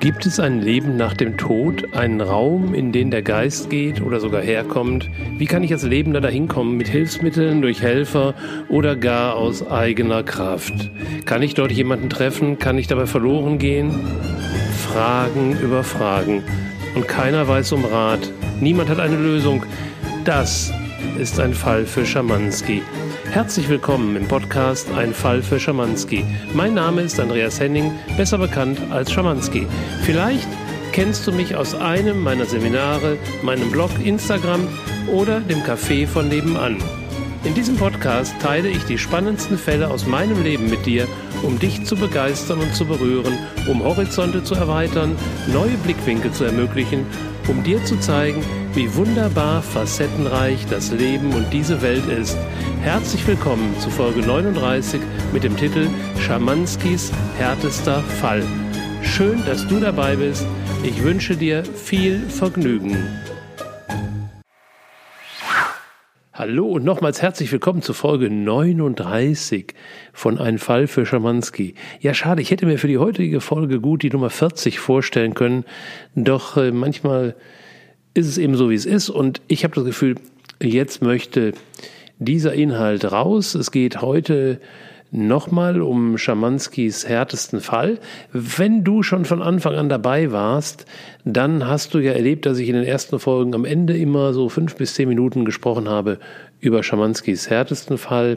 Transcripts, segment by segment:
Gibt es ein Leben nach dem Tod, einen Raum, in den der Geist geht oder sogar herkommt? Wie kann ich als Lebender dahin kommen? Mit Hilfsmitteln, durch Helfer oder gar aus eigener Kraft? Kann ich dort jemanden treffen? Kann ich dabei verloren gehen? Fragen über Fragen. Und keiner weiß um Rat. Niemand hat eine Lösung. Das ist ein Fall für Schamanski. Herzlich willkommen im Podcast Ein Fall für Schamanski. Mein Name ist Andreas Henning, besser bekannt als Schamanski. Vielleicht kennst du mich aus einem meiner Seminare, meinem Blog, Instagram oder dem Café von nebenan. In diesem Podcast teile ich die spannendsten Fälle aus meinem Leben mit dir, um dich zu begeistern und zu berühren, um Horizonte zu erweitern, neue Blickwinkel zu ermöglichen, um dir zu zeigen, wie wunderbar facettenreich das Leben und diese Welt ist. Herzlich willkommen zu Folge 39 mit dem Titel Schamanskis härtester Fall. Schön, dass du dabei bist. Ich wünsche dir viel Vergnügen. Hallo und nochmals herzlich willkommen zu Folge 39 von Ein Fall für Schamanski. Ja, schade, ich hätte mir für die heutige Folge gut die Nummer 40 vorstellen können, doch äh, manchmal ist es eben so, wie es ist. Und ich habe das Gefühl, jetzt möchte dieser Inhalt raus. Es geht heute nochmal um Schamanskis härtesten Fall. Wenn du schon von Anfang an dabei warst, dann hast du ja erlebt, dass ich in den ersten Folgen am Ende immer so fünf bis zehn Minuten gesprochen habe über Schamanskis härtesten Fall.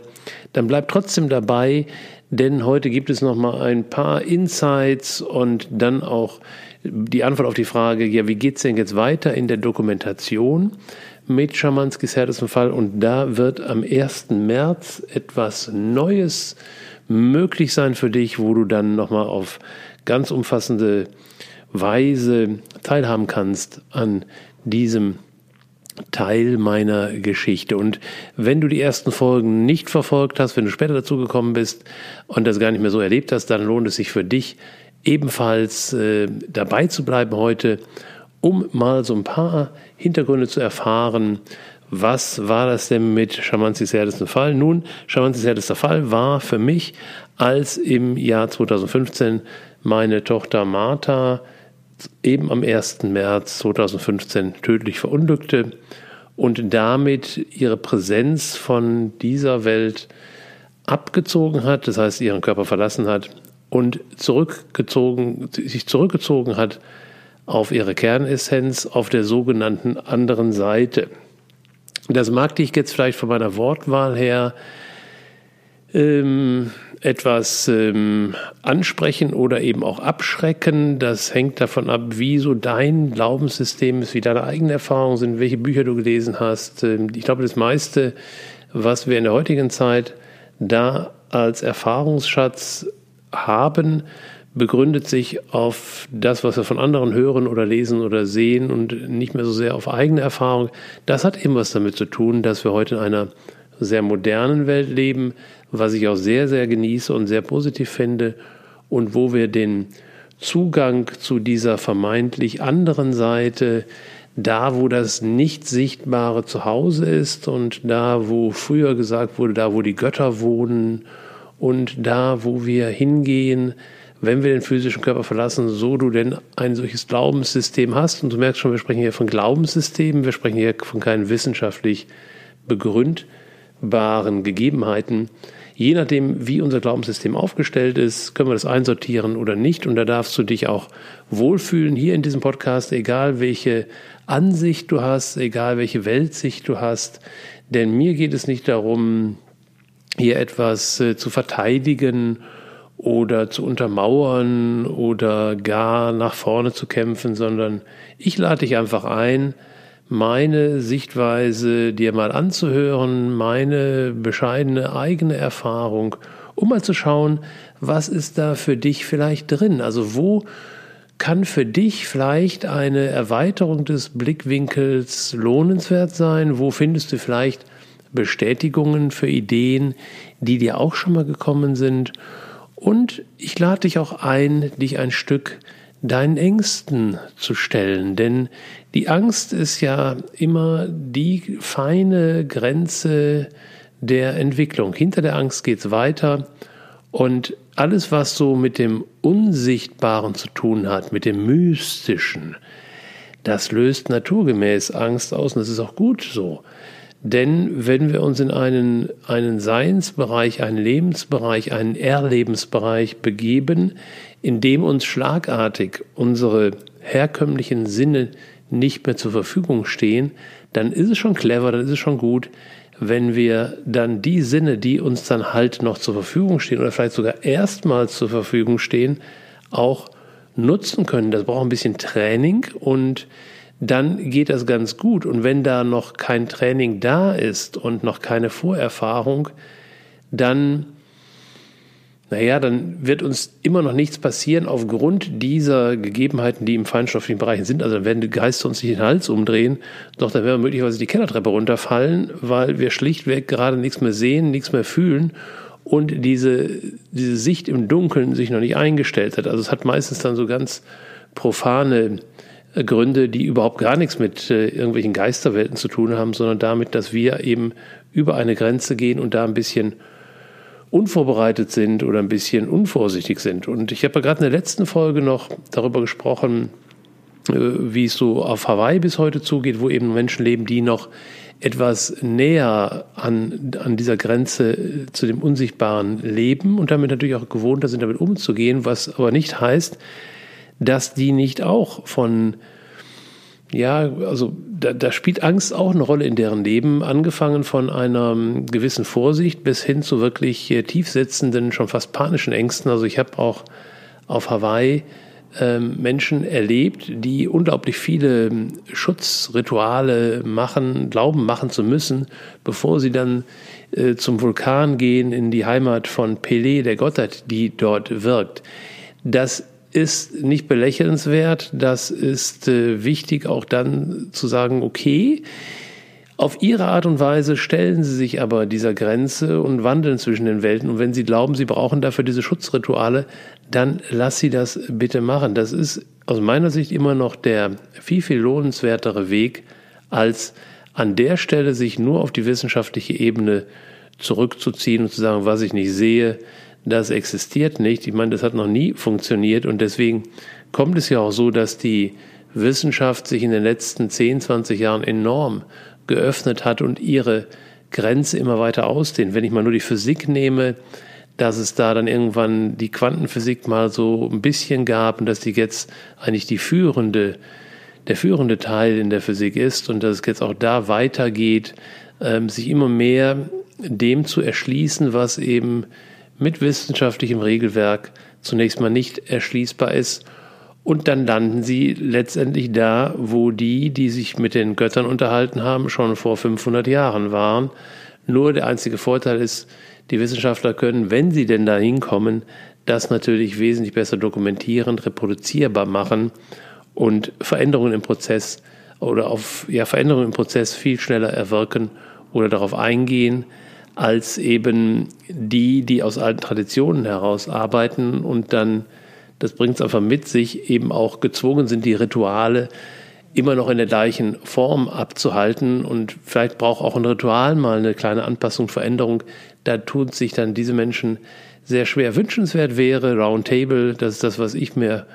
Dann bleib trotzdem dabei, denn heute gibt es nochmal ein paar Insights und dann auch die Antwort auf die Frage, ja, wie geht's denn jetzt weiter in der Dokumentation mit Schamanskis härtesten Fall? Und da wird am 1. März etwas Neues möglich sein für dich, wo du dann nochmal auf ganz umfassende Weise teilhaben kannst an diesem Teil meiner Geschichte. Und wenn du die ersten Folgen nicht verfolgt hast, wenn du später dazu gekommen bist und das gar nicht mehr so erlebt hast, dann lohnt es sich für dich, ebenfalls äh, dabei zu bleiben heute, um mal so ein paar Hintergründe zu erfahren. Was war das denn mit Schamanzis härtesten Fall? Nun, Schamanzis härtester Fall war für mich, als im Jahr 2015 meine Tochter Martha eben am 1. März 2015 tödlich verunglückte und damit ihre Präsenz von dieser Welt abgezogen hat, das heißt ihren Körper verlassen hat und zurückgezogen, sich zurückgezogen hat auf ihre Kernessenz auf der sogenannten anderen Seite. Das mag dich jetzt vielleicht von meiner Wortwahl her ähm, etwas ähm, ansprechen oder eben auch abschrecken. Das hängt davon ab, wie so dein Glaubenssystem ist, wie deine eigenen Erfahrungen sind, welche Bücher du gelesen hast. Ähm, ich glaube, das meiste, was wir in der heutigen Zeit da als Erfahrungsschatz haben, begründet sich auf das, was wir von anderen hören oder lesen oder sehen und nicht mehr so sehr auf eigene Erfahrung. Das hat eben was damit zu tun, dass wir heute in einer sehr modernen Welt leben, was ich auch sehr, sehr genieße und sehr positiv finde und wo wir den Zugang zu dieser vermeintlich anderen Seite, da wo das nicht sichtbare Zuhause ist und da wo früher gesagt wurde, da wo die Götter wohnen und da, wo wir hingehen, wenn wir den physischen Körper verlassen, so du denn ein solches Glaubenssystem hast, und du merkst schon, wir sprechen hier von Glaubenssystemen, wir sprechen hier von keinen wissenschaftlich begründbaren Gegebenheiten. Je nachdem, wie unser Glaubenssystem aufgestellt ist, können wir das einsortieren oder nicht. Und da darfst du dich auch wohlfühlen hier in diesem Podcast, egal welche Ansicht du hast, egal welche Weltsicht du hast. Denn mir geht es nicht darum, hier etwas äh, zu verteidigen oder zu untermauern oder gar nach vorne zu kämpfen, sondern ich lade dich einfach ein, meine Sichtweise dir mal anzuhören, meine bescheidene eigene Erfahrung, um mal zu schauen, was ist da für dich vielleicht drin? Also wo kann für dich vielleicht eine Erweiterung des Blickwinkels lohnenswert sein? Wo findest du vielleicht Bestätigungen für Ideen, die dir auch schon mal gekommen sind. Und ich lade dich auch ein, dich ein Stück deinen Ängsten zu stellen, denn die Angst ist ja immer die feine Grenze der Entwicklung. Hinter der Angst geht es weiter Und alles, was so mit dem Unsichtbaren zu tun hat, mit dem Mystischen, das löst naturgemäß Angst aus und das ist auch gut so. Denn wenn wir uns in einen, einen Seinsbereich, einen Lebensbereich, einen Erlebensbereich begeben, in dem uns schlagartig unsere herkömmlichen Sinne nicht mehr zur Verfügung stehen, dann ist es schon clever, dann ist es schon gut, wenn wir dann die Sinne, die uns dann halt noch zur Verfügung stehen oder vielleicht sogar erstmals zur Verfügung stehen, auch nutzen können. Das braucht ein bisschen Training und dann geht das ganz gut. Und wenn da noch kein Training da ist und noch keine Vorerfahrung, dann, naja, dann wird uns immer noch nichts passieren aufgrund dieser Gegebenheiten, die im feinstofflichen Bereich sind. Also dann werden die Geister uns nicht den Hals umdrehen, doch dann werden wir möglicherweise die Kellertreppe runterfallen, weil wir schlichtweg gerade nichts mehr sehen, nichts mehr fühlen und diese, diese Sicht im Dunkeln sich noch nicht eingestellt hat. Also es hat meistens dann so ganz profane Gründe, die überhaupt gar nichts mit äh, irgendwelchen Geisterwelten zu tun haben, sondern damit, dass wir eben über eine Grenze gehen und da ein bisschen unvorbereitet sind oder ein bisschen unvorsichtig sind. Und ich habe ja gerade in der letzten Folge noch darüber gesprochen, äh, wie es so auf Hawaii bis heute zugeht, wo eben Menschen leben, die noch etwas näher an, an dieser Grenze äh, zu dem Unsichtbaren leben und damit natürlich auch gewohnter sind, damit umzugehen, was aber nicht heißt, dass die nicht auch von, ja, also da, da spielt Angst auch eine Rolle in deren Leben, angefangen von einer gewissen Vorsicht bis hin zu wirklich äh, tiefsitzenden, schon fast panischen Ängsten. Also ich habe auch auf Hawaii ähm, Menschen erlebt, die unglaublich viele ähm, Schutzrituale machen, glauben machen zu müssen, bevor sie dann äh, zum Vulkan gehen in die Heimat von Pele, der Gottheit, die dort wirkt. Das ist nicht belächelnswert. Das ist äh, wichtig, auch dann zu sagen, okay, auf ihre Art und Weise stellen sie sich aber dieser Grenze und wandeln zwischen den Welten. Und wenn sie glauben, sie brauchen dafür diese Schutzrituale, dann lass sie das bitte machen. Das ist aus meiner Sicht immer noch der viel, viel lohnenswertere Weg, als an der Stelle sich nur auf die wissenschaftliche Ebene zurückzuziehen und zu sagen, was ich nicht sehe, das existiert nicht. Ich meine, das hat noch nie funktioniert und deswegen kommt es ja auch so, dass die Wissenschaft sich in den letzten 10, 20 Jahren enorm geöffnet hat und ihre Grenze immer weiter ausdehnt. Wenn ich mal nur die Physik nehme, dass es da dann irgendwann die Quantenphysik mal so ein bisschen gab und dass die jetzt eigentlich die führende, der führende Teil in der Physik ist und dass es jetzt auch da weitergeht, ähm, sich immer mehr dem zu erschließen, was eben mit wissenschaftlichem Regelwerk zunächst mal nicht erschließbar ist. Und dann landen sie letztendlich da, wo die, die sich mit den Göttern unterhalten haben, schon vor 500 Jahren waren. Nur der einzige Vorteil ist, die Wissenschaftler können, wenn sie denn da hinkommen, das natürlich wesentlich besser dokumentieren, reproduzierbar machen und Veränderungen im Prozess oder auf ja, Veränderungen im Prozess viel schneller erwirken oder darauf eingehen, als eben die, die aus alten Traditionen heraus arbeiten und dann, das bringt es einfach mit sich, eben auch gezwungen sind, die Rituale immer noch in der gleichen Form abzuhalten und vielleicht braucht auch ein Ritual mal eine kleine Anpassung, Veränderung. Da tun sich dann diese Menschen sehr schwer. Wünschenswert wäre Roundtable, das ist das, was ich mir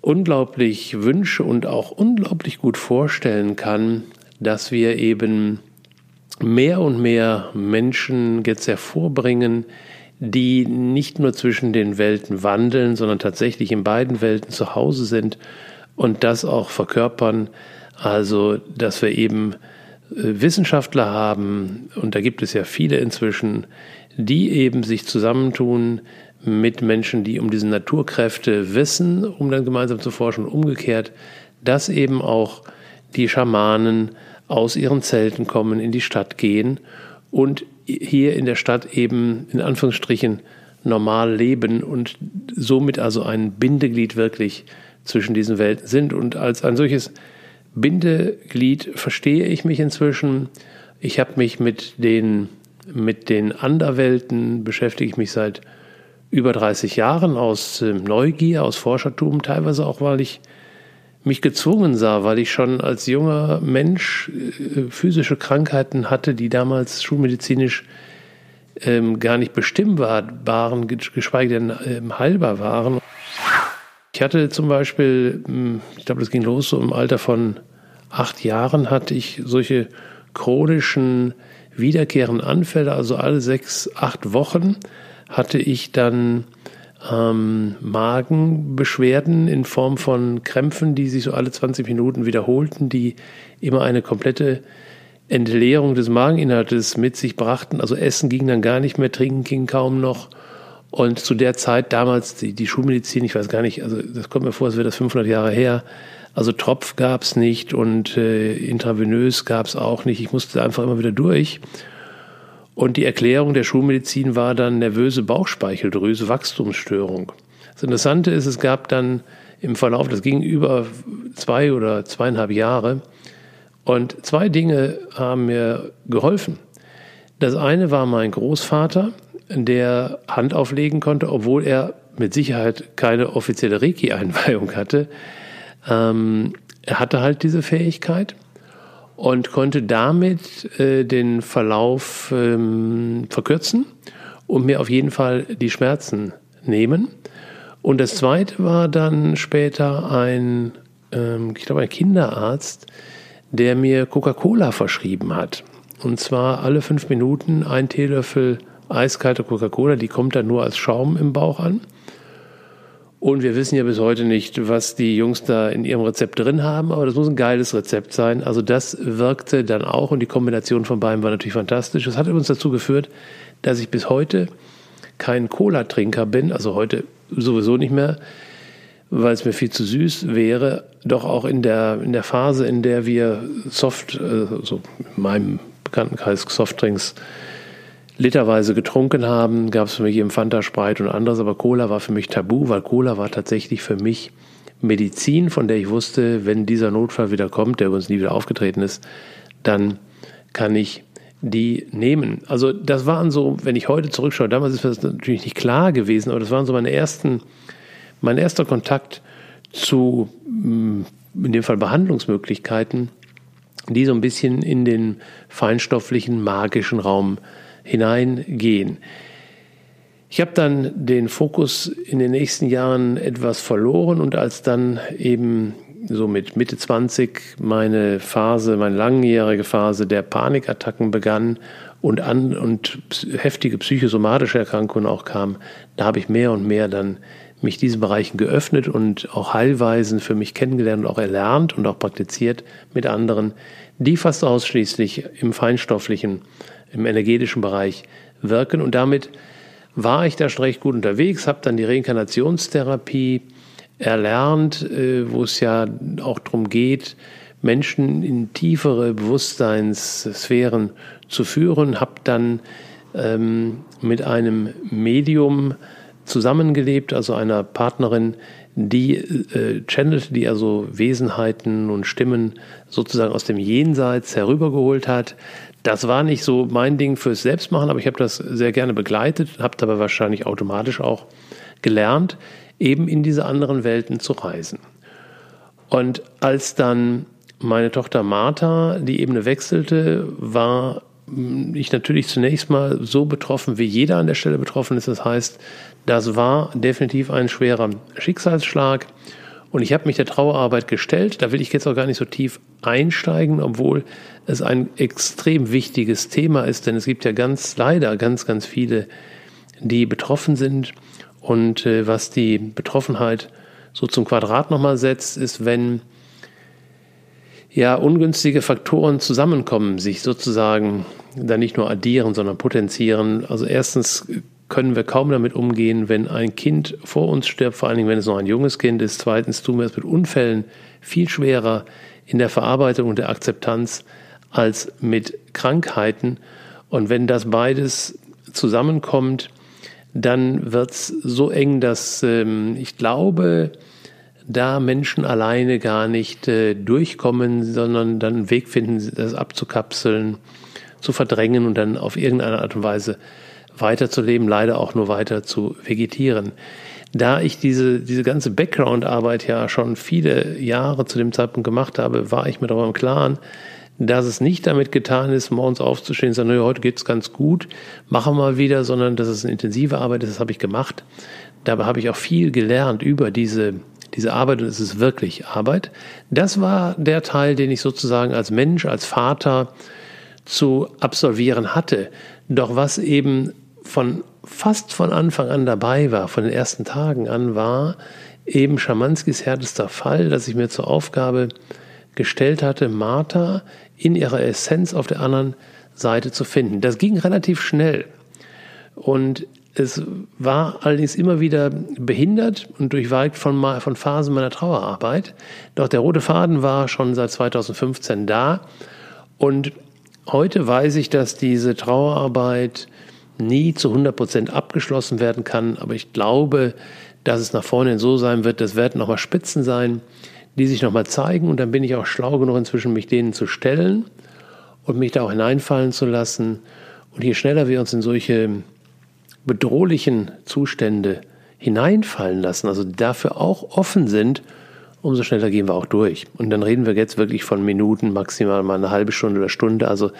unglaublich wünsche und auch unglaublich gut vorstellen kann, dass wir eben mehr und mehr Menschen jetzt hervorbringen, die nicht nur zwischen den Welten wandeln, sondern tatsächlich in beiden Welten zu Hause sind und das auch verkörpern. Also, dass wir eben äh, Wissenschaftler haben, und da gibt es ja viele inzwischen, die eben sich zusammentun mit Menschen, die um diese Naturkräfte wissen, um dann gemeinsam zu forschen, umgekehrt, dass eben auch die Schamanen aus ihren Zelten kommen, in die Stadt gehen und hier in der Stadt eben in Anführungsstrichen normal leben und somit also ein Bindeglied wirklich zwischen diesen Welten sind. Und als ein solches Bindeglied verstehe ich mich inzwischen. Ich habe mich mit den, mit den Anderwelten beschäftige ich mich seit über 30 Jahren aus ähm, Neugier, aus Forschertum, teilweise auch, weil ich mich gezwungen sah, weil ich schon als junger Mensch äh, physische Krankheiten hatte, die damals schulmedizinisch ähm, gar nicht bestimmbar waren, geschweige denn ähm, heilbar waren. Ich hatte zum Beispiel, hm, ich glaube, das ging los so im Alter von acht Jahren, hatte ich solche chronischen wiederkehrenden Anfälle, also alle sechs, acht Wochen hatte ich dann ähm, Magenbeschwerden in Form von Krämpfen, die sich so alle 20 Minuten wiederholten, die immer eine komplette Entleerung des Mageninhaltes mit sich brachten. Also Essen ging dann gar nicht mehr, Trinken ging kaum noch. Und zu der Zeit damals, die, die Schulmedizin, ich weiß gar nicht, also das kommt mir vor, als wäre das 500 Jahre her. Also Tropf gab es nicht und äh, intravenös gab es auch nicht. Ich musste einfach immer wieder durch. Und die Erklärung der Schulmedizin war dann nervöse Bauchspeicheldrüse, Wachstumsstörung. Das Interessante ist, es gab dann im Verlauf, das ging über zwei oder zweieinhalb Jahre, und zwei Dinge haben mir geholfen. Das eine war mein Großvater, der Hand auflegen konnte, obwohl er mit Sicherheit keine offizielle Reiki-Einweihung hatte. Ähm, er hatte halt diese Fähigkeit und konnte damit äh, den Verlauf ähm, verkürzen und mir auf jeden Fall die Schmerzen nehmen. Und das zweite war dann später ein, ähm, ich glaube, ein Kinderarzt, der mir Coca-Cola verschrieben hat. Und zwar alle fünf Minuten ein Teelöffel eiskalte Coca-Cola, die kommt dann nur als Schaum im Bauch an. Und wir wissen ja bis heute nicht, was die Jungs da in ihrem Rezept drin haben, aber das muss ein geiles Rezept sein. Also das wirkte dann auch und die Kombination von beiden war natürlich fantastisch. Das hat uns dazu geführt, dass ich bis heute kein Cola-Trinker bin, also heute sowieso nicht mehr, weil es mir viel zu süß wäre. Doch auch in der, in der Phase, in der wir Soft, also in meinem Bekanntenkreis Softdrinks literweise getrunken haben, gab es für mich eben Fanta, Sprite und anderes, aber Cola war für mich tabu, weil Cola war tatsächlich für mich Medizin, von der ich wusste, wenn dieser Notfall wieder kommt, der uns nie wieder aufgetreten ist, dann kann ich die nehmen. Also das waren so, wenn ich heute zurückschaue, damals ist das natürlich nicht klar gewesen, aber das waren so meine ersten, mein erster Kontakt zu, mm, in dem Fall Behandlungsmöglichkeiten, die so ein bisschen in den feinstofflichen, magischen Raum hineingehen. Ich habe dann den Fokus in den nächsten Jahren etwas verloren und als dann eben so mit Mitte 20 meine Phase, meine langjährige Phase der Panikattacken begann und, an, und heftige psychosomatische Erkrankungen auch kamen, da habe ich mehr und mehr dann mich diesen Bereichen geöffnet und auch Heilweisen für mich kennengelernt und auch erlernt und auch praktiziert mit anderen, die fast ausschließlich im feinstofflichen im energetischen Bereich wirken. Und damit war ich da schon recht gut unterwegs, habe dann die Reinkarnationstherapie erlernt, äh, wo es ja auch darum geht, Menschen in tiefere Bewusstseinssphären zu führen, habe dann ähm, mit einem Medium zusammengelebt, also einer Partnerin, die äh, channelte, die also Wesenheiten und Stimmen sozusagen aus dem Jenseits herübergeholt hat. Das war nicht so mein Ding fürs Selbstmachen, aber ich habe das sehr gerne begleitet, habe dabei wahrscheinlich automatisch auch gelernt, eben in diese anderen Welten zu reisen. Und als dann meine Tochter Martha die Ebene wechselte, war ich natürlich zunächst mal so betroffen, wie jeder an der Stelle betroffen ist. Das heißt, das war definitiv ein schwerer Schicksalsschlag. Und ich habe mich der Trauerarbeit gestellt. Da will ich jetzt auch gar nicht so tief einsteigen, obwohl es ein extrem wichtiges Thema ist, denn es gibt ja ganz leider ganz, ganz viele, die betroffen sind. Und äh, was die Betroffenheit so zum Quadrat nochmal setzt, ist, wenn ja ungünstige Faktoren zusammenkommen, sich sozusagen dann nicht nur addieren, sondern potenzieren. Also erstens können wir kaum damit umgehen, wenn ein Kind vor uns stirbt, vor allen Dingen, wenn es noch ein junges Kind ist. Zweitens tun wir es mit Unfällen viel schwerer in der Verarbeitung und der Akzeptanz als mit Krankheiten. Und wenn das beides zusammenkommt, dann wird es so eng, dass ähm, ich glaube, da Menschen alleine gar nicht äh, durchkommen, sondern dann einen Weg finden, das abzukapseln, zu verdrängen und dann auf irgendeine Art und Weise weiterzuleben, leider auch nur weiter zu vegetieren. Da ich diese, diese ganze Background-Arbeit ja schon viele Jahre zu dem Zeitpunkt gemacht habe, war ich mir darüber im Klaren, dass es nicht damit getan ist, morgens aufzustehen, sondern heute geht's ganz gut, machen wir mal wieder, sondern dass es eine intensive Arbeit ist, das habe ich gemacht. Dabei habe ich auch viel gelernt über diese, diese Arbeit und es ist wirklich Arbeit. Das war der Teil, den ich sozusagen als Mensch, als Vater zu absolvieren hatte. Doch was eben von fast von Anfang an dabei war, von den ersten Tagen an, war eben Schamanskis härtester Fall, dass ich mir zur Aufgabe gestellt hatte, Martha in ihrer Essenz auf der anderen Seite zu finden. Das ging relativ schnell. Und es war allerdings immer wieder behindert und durchweigt von, von Phasen meiner Trauerarbeit. Doch der rote Faden war schon seit 2015 da. Und heute weiß ich, dass diese Trauerarbeit nie zu 100 Prozent abgeschlossen werden kann. Aber ich glaube, dass es nach vorne so sein wird, das werden nochmal Spitzen sein, die sich nochmal zeigen. Und dann bin ich auch schlau genug inzwischen, mich denen zu stellen und mich da auch hineinfallen zu lassen. Und je schneller wir uns in solche bedrohlichen Zustände hineinfallen lassen, also dafür auch offen sind, umso schneller gehen wir auch durch. Und dann reden wir jetzt wirklich von Minuten, maximal mal eine halbe Stunde oder Stunde. Also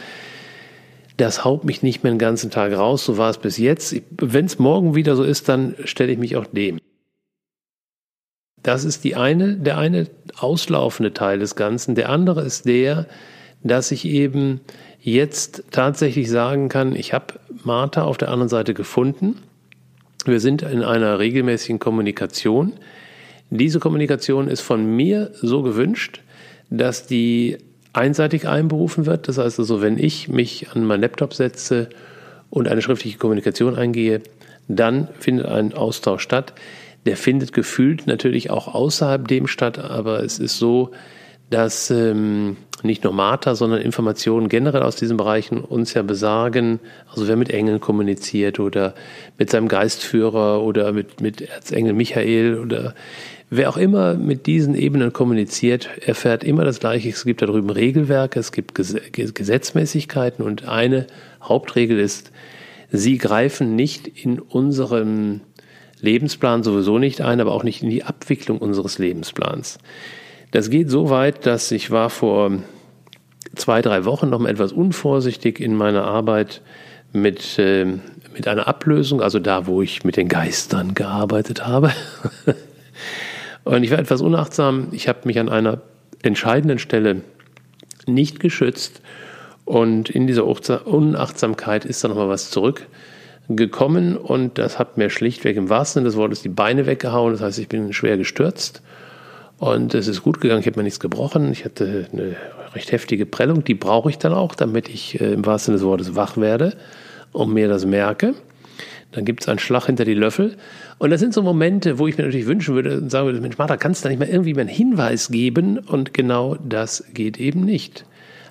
das haut mich nicht mehr den ganzen Tag raus. So war es bis jetzt. Wenn es morgen wieder so ist, dann stelle ich mich auch dem. Das ist die eine, der eine auslaufende Teil des Ganzen. Der andere ist der, dass ich eben jetzt tatsächlich sagen kann, ich habe Martha auf der anderen Seite gefunden. Wir sind in einer regelmäßigen Kommunikation. Diese Kommunikation ist von mir so gewünscht, dass die einseitig einberufen wird. Das heißt also, wenn ich mich an meinen Laptop setze und eine schriftliche Kommunikation eingehe, dann findet ein Austausch statt. Der findet gefühlt natürlich auch außerhalb dem statt, aber es ist so, dass ähm, nicht nur Martha, sondern Informationen generell aus diesen Bereichen uns ja besagen, also wer mit Engeln kommuniziert oder mit seinem Geistführer oder mit, mit Erzengel Michael oder wer auch immer mit diesen Ebenen kommuniziert, erfährt immer das Gleiche. Es gibt da drüben Regelwerke, es gibt Gesetzmäßigkeiten und eine Hauptregel ist, sie greifen nicht in unserem Lebensplan sowieso nicht ein, aber auch nicht in die Abwicklung unseres Lebensplans. Das geht so weit, dass ich war vor zwei, drei Wochen noch mal etwas unvorsichtig in meiner Arbeit mit, äh, mit einer Ablösung, also da, wo ich mit den Geistern gearbeitet habe. Und ich war etwas unachtsam. Ich habe mich an einer entscheidenden Stelle nicht geschützt. Und in dieser Unachtsamkeit ist da nochmal was zurück gekommen und das hat mir schlichtweg im wahrsten Sinne des Wortes die Beine weggehauen. Das heißt, ich bin schwer gestürzt und es ist gut gegangen. Ich habe mir nichts gebrochen. Ich hatte eine recht heftige Prellung. Die brauche ich dann auch, damit ich äh, im wahrsten Sinne des Wortes wach werde und mir das merke. Dann gibt es einen Schlag hinter die Löffel. Und das sind so Momente, wo ich mir natürlich wünschen würde und sagen würde, Mensch, Martha, kannst du da nicht mal irgendwie mal einen Hinweis geben? Und genau das geht eben nicht.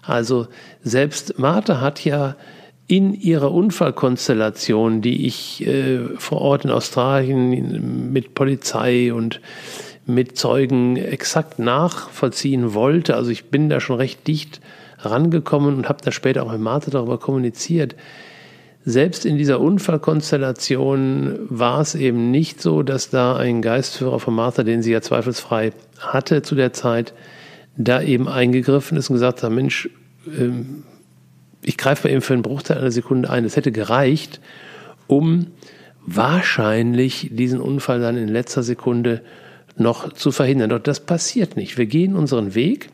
Also selbst Martha hat ja in ihrer Unfallkonstellation, die ich äh, vor Ort in Australien mit Polizei und mit Zeugen exakt nachvollziehen wollte, also ich bin da schon recht dicht rangekommen und habe da später auch mit Martha darüber kommuniziert. Selbst in dieser Unfallkonstellation war es eben nicht so, dass da ein Geistführer von Martha, den sie ja zweifelsfrei hatte zu der Zeit, da eben eingegriffen ist und gesagt hat, Mensch, ähm, ich greife mal eben für einen Bruchteil einer Sekunde ein. Es hätte gereicht, um wahrscheinlich diesen Unfall dann in letzter Sekunde noch zu verhindern. Doch das passiert nicht. Wir gehen unseren Weg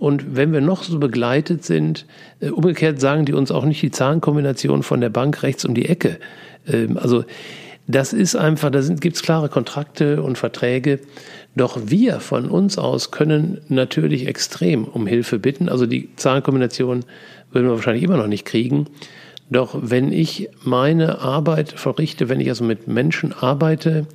und wenn wir noch so begleitet sind, äh, umgekehrt sagen die uns auch nicht die Zahlenkombination von der Bank rechts um die Ecke. Ähm, also das ist einfach, da gibt es klare Kontrakte und Verträge. Doch wir von uns aus können natürlich extrem um Hilfe bitten. Also die Zahlenkombination würden wir wahrscheinlich immer noch nicht kriegen. Doch wenn ich meine Arbeit verrichte, wenn ich also mit Menschen arbeite,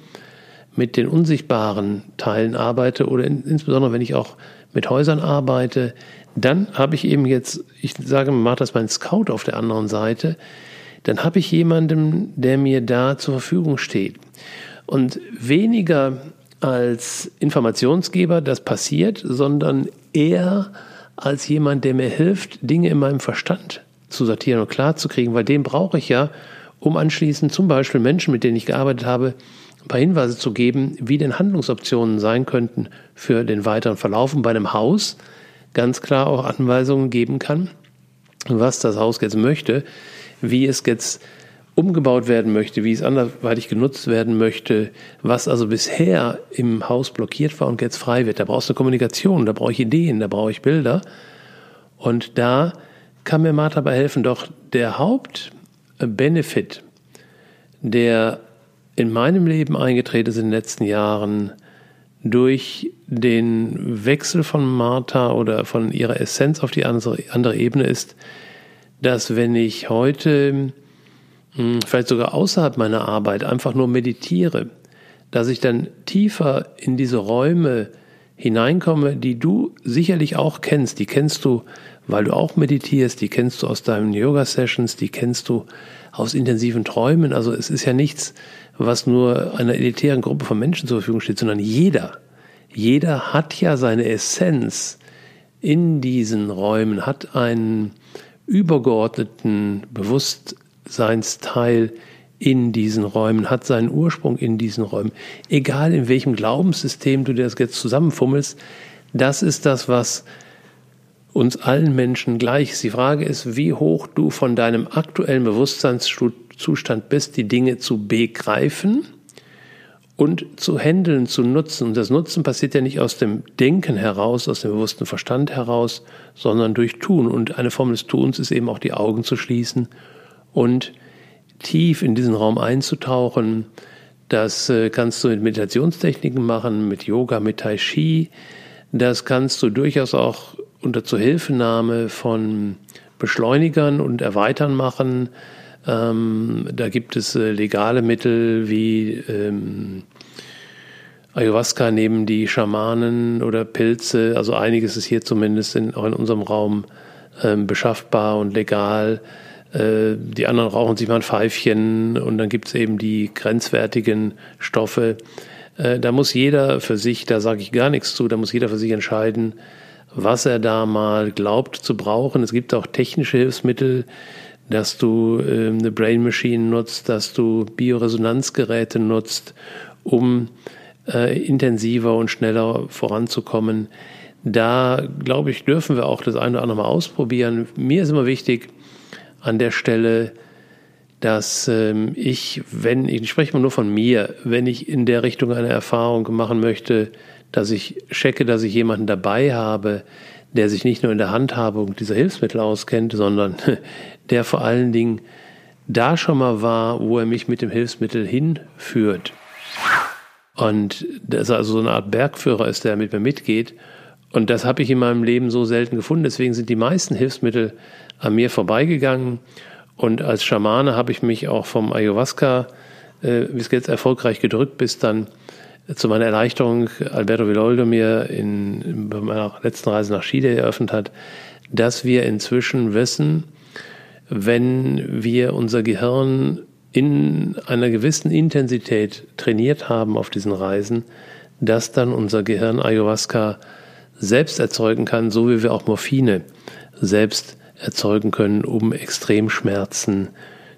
mit den unsichtbaren Teilen arbeite oder in, insbesondere wenn ich auch mit Häusern arbeite, dann habe ich eben jetzt, ich sage, macht das mein Scout auf der anderen Seite, dann habe ich jemanden, der mir da zur Verfügung steht. Und weniger als Informationsgeber, das passiert, sondern eher als jemand, der mir hilft, Dinge in meinem Verstand zu sortieren und klarzukriegen, weil den brauche ich ja, um anschließend zum Beispiel Menschen, mit denen ich gearbeitet habe, ein paar Hinweise zu geben, wie denn Handlungsoptionen sein könnten für den weiteren Verlauf. Und bei einem Haus ganz klar auch Anweisungen geben kann, was das Haus jetzt möchte, wie es jetzt umgebaut werden möchte, wie es anderweitig genutzt werden möchte, was also bisher im Haus blockiert war und jetzt frei wird. Da brauchst du Kommunikation, da brauche ich Ideen, da brauche ich Bilder. Und da kann mir Martha bei helfen. Doch der Hauptbenefit, der in meinem Leben eingetreten ist in den letzten Jahren, durch den Wechsel von Martha oder von ihrer Essenz auf die andere, Ebene ist, dass wenn ich heute hm, vielleicht sogar außerhalb meiner Arbeit einfach nur meditiere, dass ich dann tiefer in diese Räume hineinkomme, die du sicherlich auch kennst. Die kennst du, weil du auch meditierst, die kennst du aus deinen Yoga-Sessions, die kennst du aus intensiven Träumen. Also es ist ja nichts, was nur einer elitären Gruppe von Menschen zur Verfügung steht, sondern jeder, jeder hat ja seine Essenz in diesen Räumen, hat einen übergeordneten Bewusstseinsteil in diesen Räumen, hat seinen Ursprung in diesen Räumen. Egal in welchem Glaubenssystem du dir das jetzt zusammenfummelst, das ist das, was uns allen Menschen gleich. Die Frage ist, wie hoch du von deinem aktuellen Bewusstseinszustand bist, die Dinge zu begreifen und zu handeln, zu nutzen. Und das Nutzen passiert ja nicht aus dem Denken heraus, aus dem bewussten Verstand heraus, sondern durch Tun. Und eine Form des Tuns ist eben auch die Augen zu schließen und tief in diesen Raum einzutauchen. Das äh, kannst du mit Meditationstechniken machen, mit Yoga, mit Tai Chi. Das kannst du durchaus auch unter Zuhilfenahme von Beschleunigern und Erweitern machen. Ähm, da gibt es äh, legale Mittel wie ähm, Ayahuasca nehmen die Schamanen oder Pilze. Also einiges ist hier zumindest in, auch in unserem Raum ähm, beschaffbar und legal. Äh, die anderen rauchen sich mal ein Pfeifchen und dann gibt es eben die grenzwertigen Stoffe. Äh, da muss jeder für sich, da sage ich gar nichts zu, da muss jeder für sich entscheiden, was er da mal glaubt zu brauchen. Es gibt auch technische Hilfsmittel, dass du äh, eine Brain Machine nutzt, dass du Bioresonanzgeräte nutzt, um äh, intensiver und schneller voranzukommen. Da, glaube ich, dürfen wir auch das eine oder andere mal ausprobieren. Mir ist immer wichtig an der Stelle, dass ähm, ich, wenn, ich spreche mal nur von mir, wenn ich in der Richtung eine Erfahrung machen möchte, dass ich checke, dass ich jemanden dabei habe, der sich nicht nur in der Handhabung dieser Hilfsmittel auskennt, sondern der vor allen Dingen da schon mal war, wo er mich mit dem Hilfsmittel hinführt. Und das also so eine Art Bergführer ist, der mit mir mitgeht. Und das habe ich in meinem Leben so selten gefunden. Deswegen sind die meisten Hilfsmittel an mir vorbeigegangen. Und als Schamane habe ich mich auch vom Ayahuasca äh, bis jetzt erfolgreich gedrückt, bis dann zu meiner Erleichterung Alberto Villoldo mir in, bei meiner letzten Reise nach Chile eröffnet hat, dass wir inzwischen wissen, wenn wir unser Gehirn in einer gewissen Intensität trainiert haben auf diesen Reisen, dass dann unser Gehirn Ayahuasca selbst erzeugen kann, so wie wir auch Morphine selbst erzeugen können, um Extremschmerzen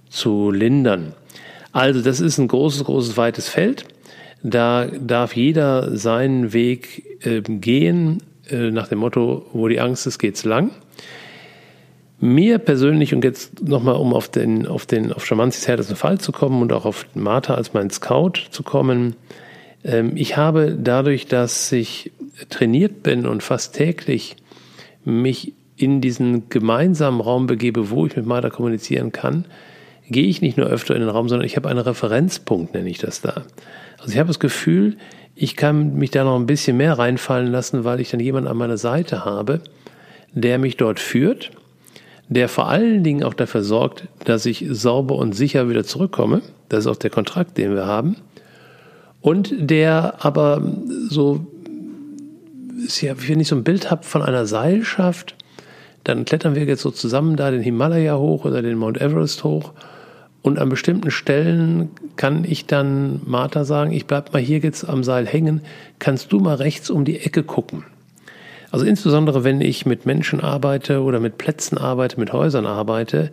zu lindern. Also das ist ein großes, großes, weites Feld. Da darf jeder seinen Weg äh, gehen, äh, nach dem Motto, wo die Angst ist, geht's lang. Mir persönlich, und jetzt nochmal, um auf den, auf den, auf Schamanzis härtesten Fall zu kommen und auch auf Martha als mein Scout zu kommen, ähm, ich habe dadurch, dass ich trainiert bin und fast täglich mich in diesen gemeinsamen Raum begebe, wo ich mit Martha kommunizieren kann, gehe ich nicht nur öfter in den Raum, sondern ich habe einen Referenzpunkt, nenne ich das da. Also ich habe das Gefühl, ich kann mich da noch ein bisschen mehr reinfallen lassen, weil ich dann jemanden an meiner Seite habe, der mich dort führt, der vor allen Dingen auch dafür sorgt, dass ich sauber und sicher wieder zurückkomme. Das ist auch der Kontrakt, den wir haben. Und der aber so, wenn ich so ein Bild habe von einer Seilschaft, dann klettern wir jetzt so zusammen da den Himalaya hoch oder den Mount Everest hoch und an bestimmten Stellen kann ich dann Martha sagen, ich bleib mal hier jetzt am Seil hängen, kannst du mal rechts um die Ecke gucken. Also insbesondere wenn ich mit Menschen arbeite oder mit Plätzen arbeite, mit Häusern arbeite,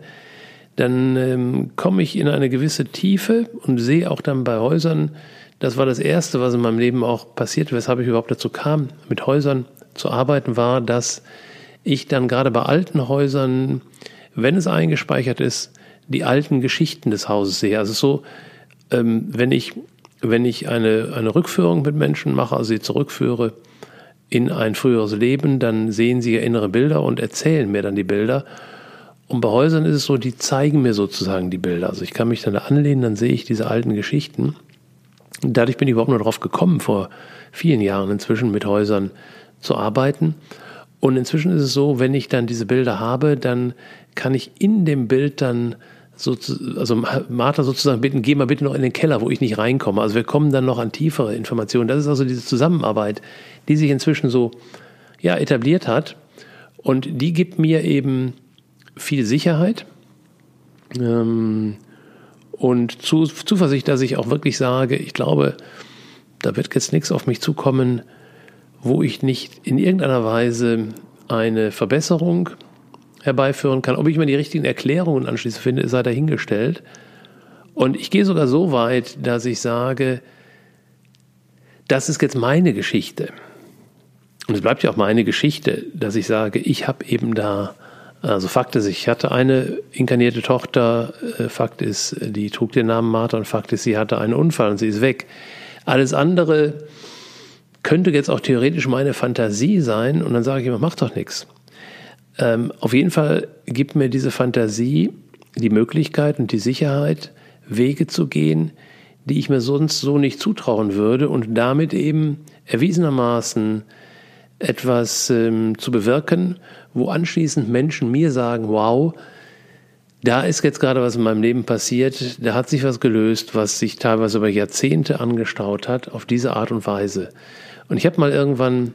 dann ähm, komme ich in eine gewisse Tiefe und sehe auch dann bei Häusern, das war das Erste, was in meinem Leben auch passiert, weshalb ich überhaupt dazu kam, mit Häusern zu arbeiten, war, dass ich dann gerade bei alten Häusern, wenn es eingespeichert ist, die alten Geschichten des Hauses sehe. Also so, ähm, wenn ich, wenn ich eine, eine Rückführung mit Menschen mache, also sie zurückführe in ein früheres Leben, dann sehen sie ja innere Bilder und erzählen mir dann die Bilder. Und bei Häusern ist es so, die zeigen mir sozusagen die Bilder. Also ich kann mich dann da anlehnen, dann sehe ich diese alten Geschichten. Und dadurch bin ich überhaupt nur darauf gekommen, vor vielen Jahren inzwischen mit Häusern zu arbeiten. Und inzwischen ist es so, wenn ich dann diese Bilder habe, dann kann ich in dem Bild dann so, also Martha sozusagen bitten, geh mal bitte noch in den Keller, wo ich nicht reinkomme. Also wir kommen dann noch an tiefere Informationen. Das ist also diese Zusammenarbeit, die sich inzwischen so ja, etabliert hat. Und die gibt mir eben viel Sicherheit ähm, und zu, Zuversicht, dass ich auch wirklich sage, ich glaube, da wird jetzt nichts auf mich zukommen, wo ich nicht in irgendeiner Weise eine Verbesserung herbeiführen kann. Ob ich mir die richtigen Erklärungen anschließend finde, sei dahingestellt. Und ich gehe sogar so weit, dass ich sage, das ist jetzt meine Geschichte. Und es bleibt ja auch meine Geschichte, dass ich sage, ich habe eben da, also Fakt ist, ich hatte eine inkarnierte Tochter, äh, Fakt ist, die trug den Namen Martha und Fakt ist, sie hatte einen Unfall und sie ist weg. Alles andere könnte jetzt auch theoretisch meine Fantasie sein und dann sage ich immer, mach doch nichts. Ähm, auf jeden Fall gibt mir diese Fantasie die Möglichkeit und die Sicherheit, Wege zu gehen, die ich mir sonst so nicht zutrauen würde und damit eben erwiesenermaßen etwas ähm, zu bewirken, wo anschließend Menschen mir sagen, wow, da ist jetzt gerade was in meinem Leben passiert, da hat sich was gelöst, was sich teilweise über Jahrzehnte angestaut hat, auf diese Art und Weise. Und ich habe mal irgendwann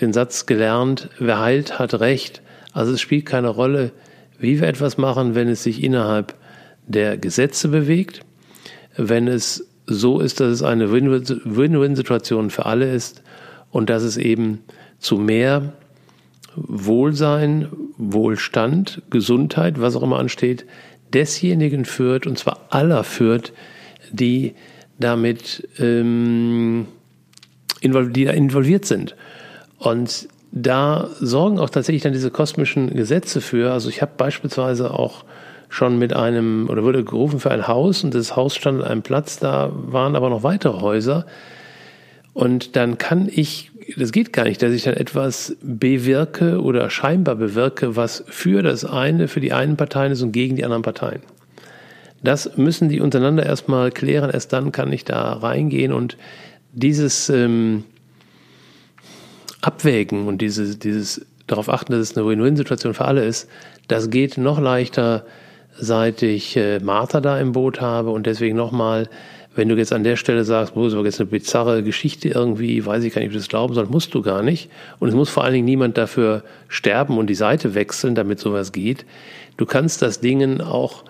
den Satz gelernt, wer heilt, hat Recht. Also es spielt keine Rolle, wie wir etwas machen, wenn es sich innerhalb der Gesetze bewegt, wenn es so ist, dass es eine Win-Win-Situation für alle ist und dass es eben zu mehr Wohlsein, Wohlstand, Gesundheit, was auch immer ansteht, desjenigen führt, und zwar aller führt, die damit ähm, involviert sind. Und da sorgen auch tatsächlich dann diese kosmischen Gesetze für. Also ich habe beispielsweise auch schon mit einem oder wurde gerufen für ein Haus und das Haus stand an einem Platz, da waren aber noch weitere Häuser. Und dann kann ich, das geht gar nicht, dass ich dann etwas bewirke oder scheinbar bewirke, was für das eine, für die einen Parteien ist und gegen die anderen Parteien. Das müssen die untereinander erstmal klären, erst dann kann ich da reingehen und dieses ähm, Abwägen und dieses, dieses darauf achten, dass es eine Win-Win-Situation für alle ist, das geht noch leichter, seit ich äh, Martha da im Boot habe und deswegen nochmal, wenn du jetzt an der Stelle sagst, oh, das war jetzt eine bizarre Geschichte irgendwie, weiß ich gar nicht, ob du das glauben soll, musst du gar nicht. Und es muss vor allen Dingen niemand dafür sterben und die Seite wechseln, damit sowas geht. Du kannst das Dingen auch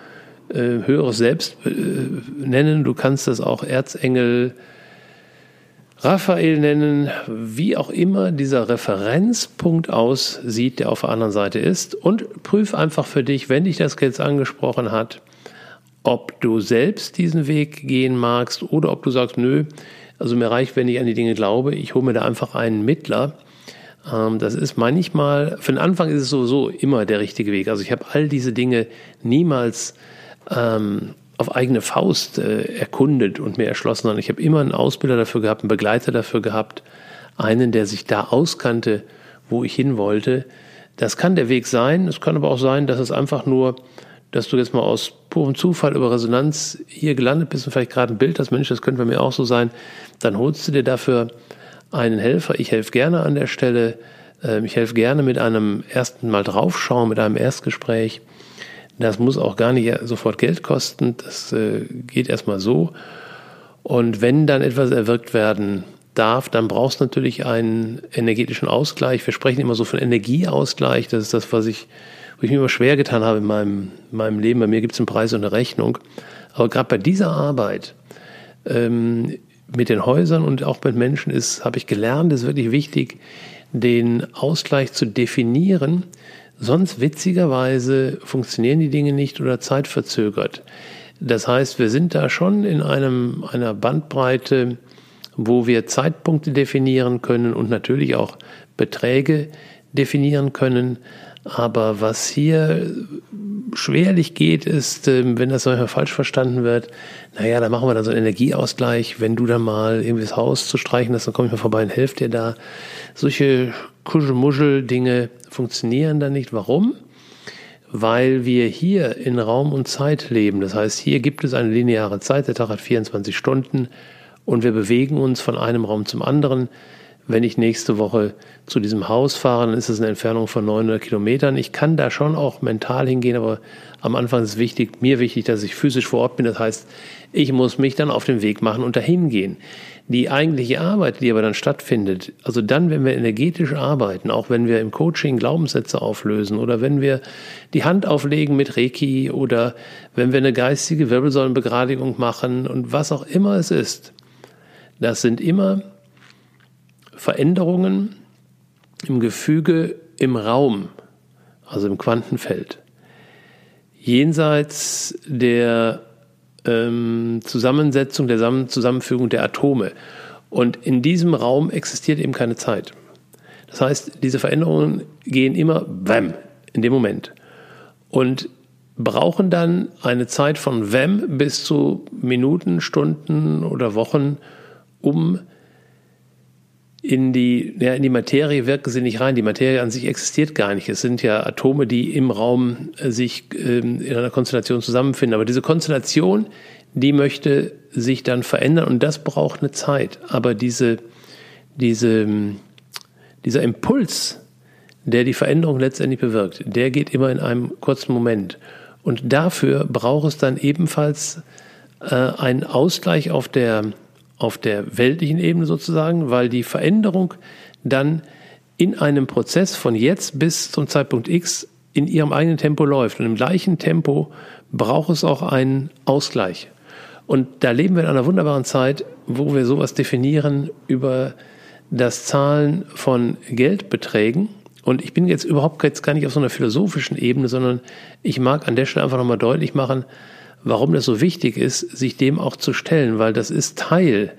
äh, höheres Selbst äh, nennen, du kannst das auch Erzengel Raphael nennen, wie auch immer dieser Referenzpunkt aussieht, der auf der anderen Seite ist. Und prüf einfach für dich, wenn dich das jetzt angesprochen hat, ob du selbst diesen Weg gehen magst oder ob du sagst, nö, also mir reicht, wenn ich an die Dinge glaube, ich hole mir da einfach einen Mittler. Ähm, das ist manchmal, für den Anfang ist es sowieso immer der richtige Weg. Also ich habe all diese Dinge niemals ähm, auf eigene Faust äh, erkundet und mir erschlossen, sondern ich habe immer einen Ausbilder dafür gehabt, einen Begleiter dafür gehabt, einen, der sich da auskannte, wo ich hin wollte. Das kann der Weg sein. Es kann aber auch sein, dass es einfach nur, dass du jetzt mal aus purem Zufall über Resonanz hier gelandet bist und vielleicht gerade ein Bild hast, Mensch, das könnte bei mir auch so sein. Dann holst du dir dafür einen Helfer. Ich helfe gerne an der Stelle. Ähm, ich helfe gerne mit einem ersten Mal draufschauen, mit einem Erstgespräch. Das muss auch gar nicht sofort Geld kosten. Das äh, geht erstmal so. Und wenn dann etwas erwirkt werden darf, dann brauchst du natürlich einen energetischen Ausgleich. Wir sprechen immer so von Energieausgleich. Das ist das, was ich, wo ich mir immer schwer getan habe in meinem, meinem Leben. Bei mir gibt es einen Preis und eine Rechnung. Aber gerade bei dieser Arbeit ähm, mit den Häusern und auch mit Menschen ist, habe ich gelernt, ist wirklich wichtig, den Ausgleich zu definieren Sonst witzigerweise funktionieren die Dinge nicht oder zeitverzögert. Das heißt, wir sind da schon in einem, einer Bandbreite, wo wir Zeitpunkte definieren können und natürlich auch Beträge, definieren können. Aber was hier schwerlich geht, ist, ähm, wenn das manchmal falsch verstanden wird, naja, dann machen wir da so einen Energieausgleich. Wenn du dann mal irgendwie das Haus zu streichen hast, dann komme ich mal vorbei und helfe dir da. Solche Kuschelmuschel-Dinge funktionieren da nicht. Warum? Weil wir hier in Raum und Zeit leben. Das heißt, hier gibt es eine lineare Zeit. Der Tag hat 24 Stunden und wir bewegen uns von einem Raum zum anderen. Wenn ich nächste Woche zu diesem Haus fahre, dann ist es eine Entfernung von 900 Kilometern. Ich kann da schon auch mental hingehen, aber am Anfang ist wichtig, mir wichtig, dass ich physisch vor Ort bin. Das heißt, ich muss mich dann auf den Weg machen und dahin gehen. Die eigentliche Arbeit, die aber dann stattfindet, also dann, wenn wir energetisch arbeiten, auch wenn wir im Coaching Glaubenssätze auflösen oder wenn wir die Hand auflegen mit Reiki oder wenn wir eine geistige Wirbelsäulenbegradigung machen und was auch immer es ist, das sind immer Veränderungen im Gefüge im Raum, also im Quantenfeld, jenseits der ähm, Zusammensetzung, der Zusammenfügung der Atome. Und in diesem Raum existiert eben keine Zeit. Das heißt, diese Veränderungen gehen immer wham in dem Moment und brauchen dann eine Zeit von wham bis zu Minuten, Stunden oder Wochen, um in die, ja, in die Materie wirken sie nicht rein. Die Materie an sich existiert gar nicht. Es sind ja Atome, die im Raum äh, sich ähm, in einer Konstellation zusammenfinden. Aber diese Konstellation, die möchte sich dann verändern und das braucht eine Zeit. Aber diese, diese, dieser Impuls, der die Veränderung letztendlich bewirkt, der geht immer in einem kurzen Moment. Und dafür braucht es dann ebenfalls äh, einen Ausgleich auf der auf der weltlichen Ebene sozusagen, weil die Veränderung dann in einem Prozess von jetzt bis zum Zeitpunkt X in ihrem eigenen Tempo läuft. Und im gleichen Tempo braucht es auch einen Ausgleich. Und da leben wir in einer wunderbaren Zeit, wo wir sowas definieren über das Zahlen von Geldbeträgen. Und ich bin jetzt überhaupt jetzt gar nicht auf so einer philosophischen Ebene, sondern ich mag an der Stelle einfach nochmal deutlich machen, warum das so wichtig ist, sich dem auch zu stellen, weil das ist Teil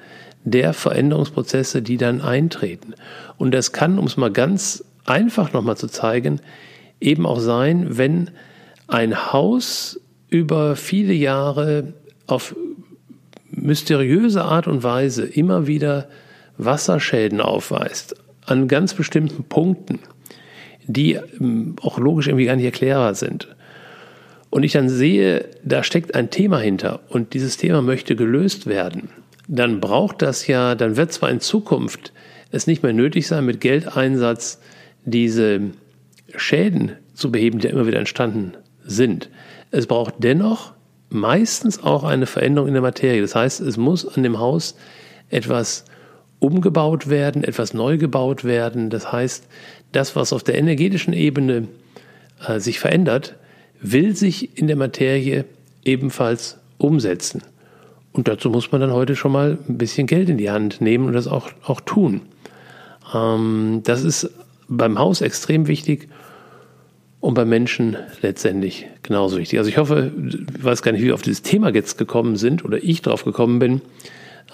der Veränderungsprozesse, die dann eintreten. Und das kann, um es mal ganz einfach nochmal zu zeigen, eben auch sein, wenn ein Haus über viele Jahre auf mysteriöse Art und Weise immer wieder Wasserschäden aufweist, an ganz bestimmten Punkten, die ähm, auch logisch irgendwie gar nicht erklärbar sind und ich dann sehe, da steckt ein Thema hinter und dieses Thema möchte gelöst werden, dann braucht das ja, dann wird zwar in Zukunft es nicht mehr nötig sein, mit Geldeinsatz diese Schäden zu beheben, die immer wieder entstanden sind. Es braucht dennoch meistens auch eine Veränderung in der Materie. Das heißt, es muss an dem Haus etwas umgebaut werden, etwas neu gebaut werden. Das heißt, das, was auf der energetischen Ebene äh, sich verändert, will sich in der Materie ebenfalls umsetzen. Und dazu muss man dann heute schon mal ein bisschen Geld in die Hand nehmen und das auch, auch tun. Ähm, das ist beim Haus extrem wichtig und beim Menschen letztendlich genauso wichtig. Also ich hoffe, ich weiß gar nicht, wie wir auf dieses Thema jetzt gekommen sind oder ich drauf gekommen bin.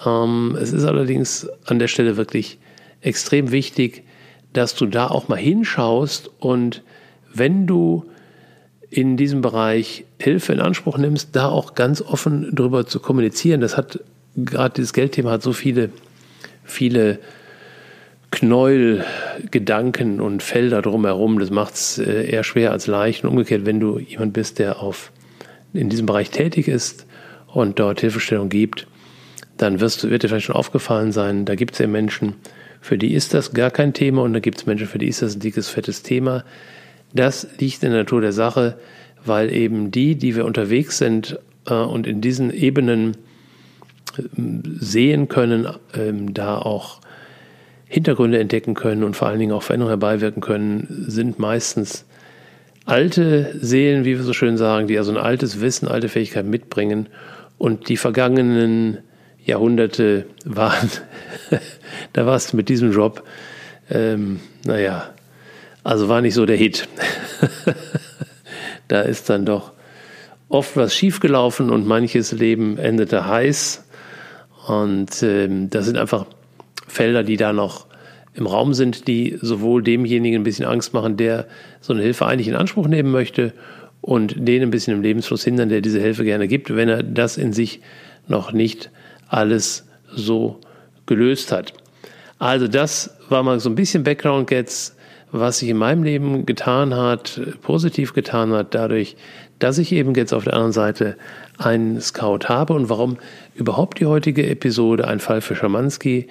Ähm, es ist allerdings an der Stelle wirklich extrem wichtig, dass du da auch mal hinschaust und wenn du in diesem Bereich Hilfe in Anspruch nimmst, da auch ganz offen drüber zu kommunizieren. Das hat gerade dieses Geldthema hat so viele, viele Knäuel, Gedanken und Felder drumherum. Das macht es äh, eher schwer als leicht. Und umgekehrt, wenn du jemand bist, der auf, in diesem Bereich tätig ist und dort Hilfestellung gibt, dann wirst wird dir vielleicht schon aufgefallen sein, da gibt es ja Menschen, für die ist das gar kein Thema und da gibt es Menschen, für die ist das ein dickes, fettes Thema. Das liegt in der Natur der Sache, weil eben die, die wir unterwegs sind äh, und in diesen Ebenen äh, sehen können, äh, da auch Hintergründe entdecken können und vor allen Dingen auch Veränderungen herbeiwirken können, sind meistens alte Seelen, wie wir so schön sagen, die also ein altes Wissen, alte Fähigkeiten mitbringen. Und die vergangenen Jahrhunderte waren, da warst du mit diesem Job, ähm, naja, also war nicht so der Hit. da ist dann doch oft was schiefgelaufen und manches Leben endete heiß. Und ähm, das sind einfach Felder, die da noch im Raum sind, die sowohl demjenigen ein bisschen Angst machen, der so eine Hilfe eigentlich in Anspruch nehmen möchte, und den ein bisschen im Lebensfluss hindern, der diese Hilfe gerne gibt, wenn er das in sich noch nicht alles so gelöst hat. Also das war mal so ein bisschen Background jetzt, was sich in meinem Leben getan hat, positiv getan hat, dadurch, dass ich eben jetzt auf der anderen Seite einen Scout habe und warum überhaupt die heutige Episode ein Fall für Schamanski,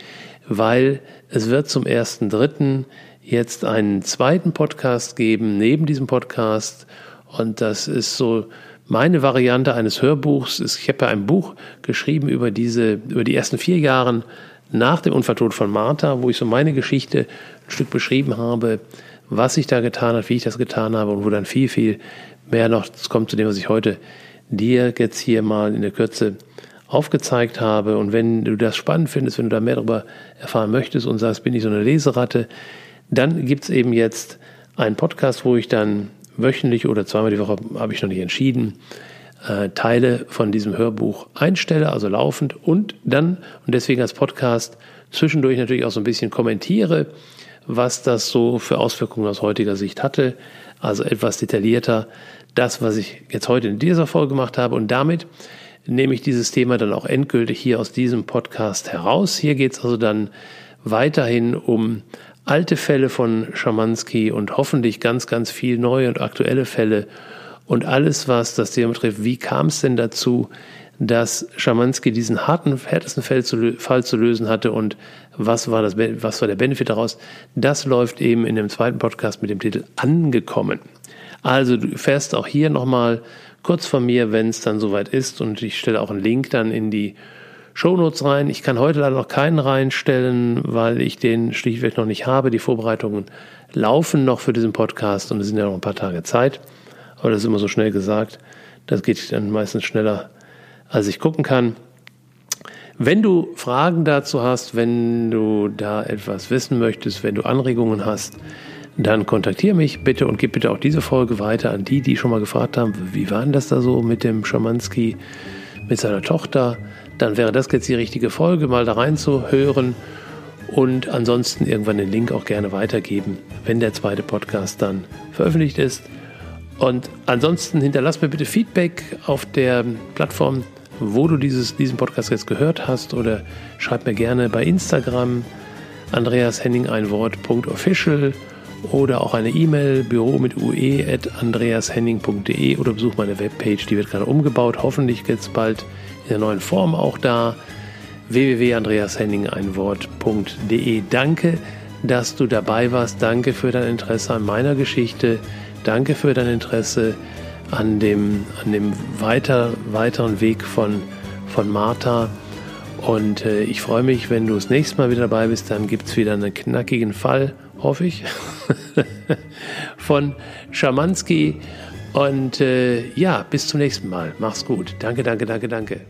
weil es wird zum ersten Dritten jetzt einen zweiten Podcast geben, neben diesem Podcast. Und das ist so meine Variante eines Hörbuchs. Ich habe ja ein Buch geschrieben über diese, über die ersten vier Jahre nach dem Unfalltod von Martha, wo ich so meine Geschichte ein Stück beschrieben habe, was sich da getan hat, wie ich das getan habe und wo dann viel, viel mehr noch kommt zu dem, was ich heute dir jetzt hier mal in der Kürze aufgezeigt habe. Und wenn du das spannend findest, wenn du da mehr darüber erfahren möchtest und sagst, bin ich so eine Leseratte, dann gibt es eben jetzt einen Podcast, wo ich dann wöchentlich oder zweimal die Woche, habe ich noch nicht entschieden, äh, Teile von diesem Hörbuch einstelle, also laufend und dann, und deswegen als Podcast, zwischendurch natürlich auch so ein bisschen kommentiere, was das so für Auswirkungen aus heutiger Sicht hatte. Also etwas detaillierter das, was ich jetzt heute in dieser Folge gemacht habe. Und damit nehme ich dieses Thema dann auch endgültig hier aus diesem Podcast heraus. Hier geht es also dann weiterhin um alte Fälle von Schamanski und hoffentlich ganz, ganz viel neue und aktuelle Fälle und alles, was das Thema betrifft. Wie kam es denn dazu, dass Schamanski diesen harten, härtesten Fall zu, lösen hatte und was war, das, was war der Benefit daraus? Das läuft eben in dem zweiten Podcast mit dem Titel Angekommen. Also du fährst auch hier nochmal kurz von mir, wenn es dann soweit ist und ich stelle auch einen Link dann in die Shownotes rein. Ich kann heute leider noch keinen reinstellen, weil ich den schlichtweg noch nicht habe. Die Vorbereitungen laufen noch für diesen Podcast und es sind ja noch ein paar Tage Zeit. Aber das ist immer so schnell gesagt. Das geht dann meistens schneller, als ich gucken kann. Wenn du Fragen dazu hast, wenn du da etwas wissen möchtest, wenn du Anregungen hast, dann kontaktiere mich bitte und gib bitte auch diese Folge weiter an die, die schon mal gefragt haben, wie war denn das da so mit dem Schamanski, mit seiner Tochter? Dann wäre das jetzt die richtige Folge, mal da reinzuhören und ansonsten irgendwann den Link auch gerne weitergeben, wenn der zweite Podcast dann veröffentlicht ist. Und ansonsten hinterlass mir bitte Feedback auf der Plattform, wo du dieses, diesen Podcast jetzt gehört hast oder schreib mir gerne bei Instagram Andreas Henning ein Wort.official oder auch eine E-Mail büro mit ue at andreashenning.de oder besuch meine Webpage, die wird gerade umgebaut, hoffentlich jetzt bald in der neuen Form auch da www.andreashenning-ein-wort.de. Danke, dass du dabei warst. Danke für dein Interesse an meiner Geschichte. Danke für dein Interesse an dem, an dem weiter, weiteren Weg von, von Martha. Und äh, ich freue mich, wenn du das nächste Mal wieder dabei bist. Dann gibt es wieder einen knackigen Fall hoffe ich, von Schamanski. Und äh, ja, bis zum nächsten Mal. Mach's gut. Danke, danke, danke, danke.